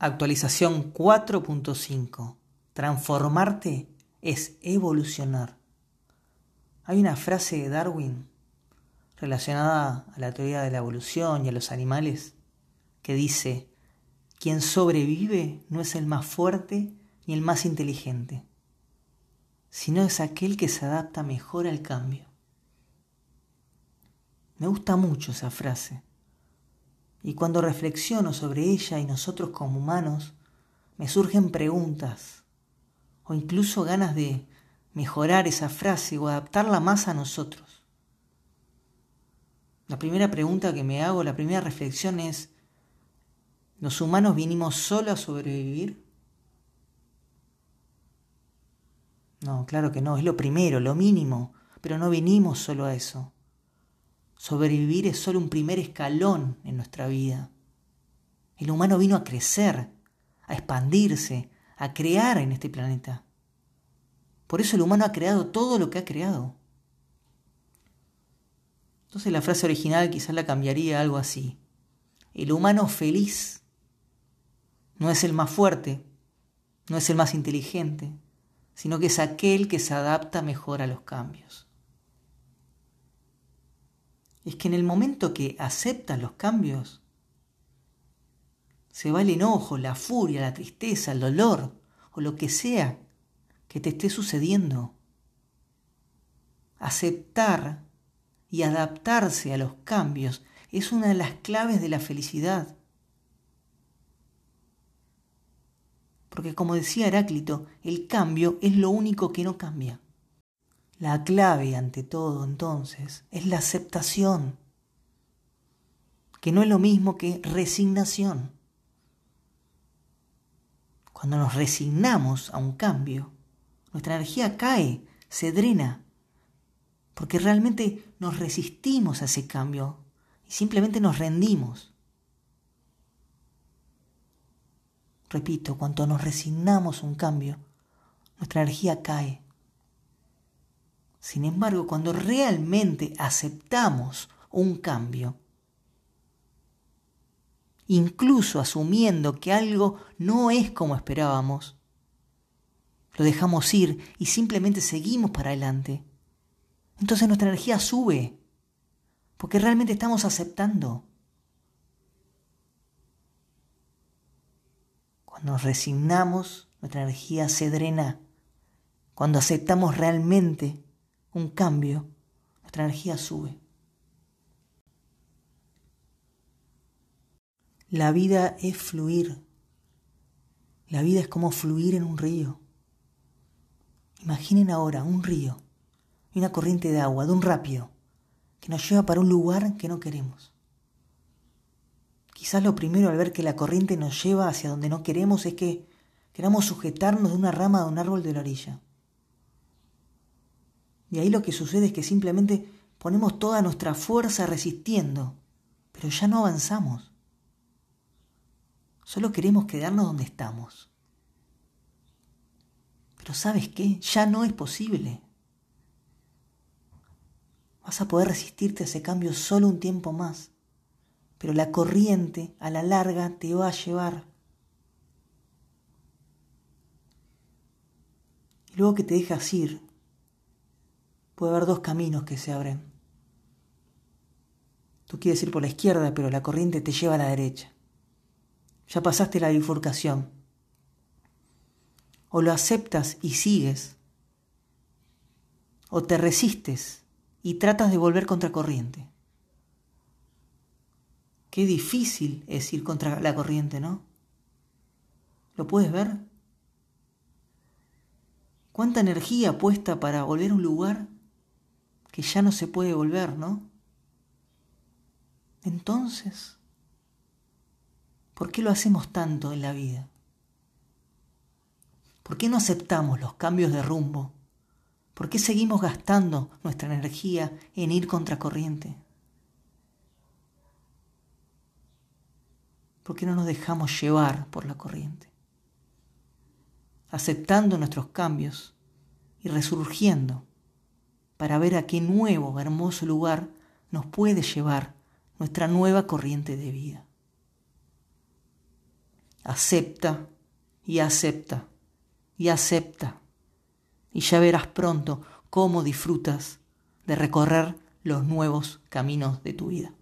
Actualización 4.5. Transformarte es evolucionar. Hay una frase de Darwin relacionada a la teoría de la evolución y a los animales que dice, quien sobrevive no es el más fuerte ni el más inteligente, sino es aquel que se adapta mejor al cambio. Me gusta mucho esa frase y cuando reflexiono sobre ella y nosotros como humanos, me surgen preguntas o incluso ganas de mejorar esa frase o adaptarla más a nosotros. La primera pregunta que me hago, la primera reflexión es, ¿los humanos vinimos solo a sobrevivir? No, claro que no, es lo primero, lo mínimo, pero no vinimos solo a eso. Sobrevivir es solo un primer escalón en nuestra vida. El humano vino a crecer, a expandirse, a crear en este planeta. Por eso el humano ha creado todo lo que ha creado. Entonces la frase original quizás la cambiaría algo así. El humano feliz no es el más fuerte, no es el más inteligente, sino que es aquel que se adapta mejor a los cambios es que en el momento que aceptas los cambios, se va el enojo, la furia, la tristeza, el dolor o lo que sea que te esté sucediendo. Aceptar y adaptarse a los cambios es una de las claves de la felicidad. Porque como decía Heráclito, el cambio es lo único que no cambia. La clave ante todo entonces es la aceptación, que no es lo mismo que resignación. Cuando nos resignamos a un cambio, nuestra energía cae, se drena, porque realmente nos resistimos a ese cambio y simplemente nos rendimos. Repito, cuando nos resignamos a un cambio, nuestra energía cae. Sin embargo, cuando realmente aceptamos un cambio, incluso asumiendo que algo no es como esperábamos, lo dejamos ir y simplemente seguimos para adelante, entonces nuestra energía sube, porque realmente estamos aceptando. Cuando nos resignamos, nuestra energía se drena. Cuando aceptamos realmente un cambio, nuestra energía sube. La vida es fluir. La vida es como fluir en un río. Imaginen ahora un río y una corriente de agua, de un rápido, que nos lleva para un lugar que no queremos. Quizás lo primero al ver que la corriente nos lleva hacia donde no queremos es que queramos sujetarnos de una rama de un árbol de la orilla. Y ahí lo que sucede es que simplemente ponemos toda nuestra fuerza resistiendo, pero ya no avanzamos. Solo queremos quedarnos donde estamos. Pero sabes qué, ya no es posible. Vas a poder resistirte a ese cambio solo un tiempo más, pero la corriente a la larga te va a llevar. Y luego que te dejas ir, puede haber dos caminos que se abren. Tú quieres ir por la izquierda, pero la corriente te lleva a la derecha. Ya pasaste la bifurcación. O lo aceptas y sigues, o te resistes y tratas de volver contra corriente. Qué difícil es ir contra la corriente, ¿no? ¿Lo puedes ver? ¿Cuánta energía puesta para volver a un lugar que ya no se puede volver, ¿no? Entonces, ¿por qué lo hacemos tanto en la vida? ¿Por qué no aceptamos los cambios de rumbo? ¿Por qué seguimos gastando nuestra energía en ir contracorriente? ¿Por qué no nos dejamos llevar por la corriente? Aceptando nuestros cambios y resurgiendo para ver a qué nuevo, hermoso lugar nos puede llevar nuestra nueva corriente de vida. Acepta y acepta y acepta. Y ya verás pronto cómo disfrutas de recorrer los nuevos caminos de tu vida.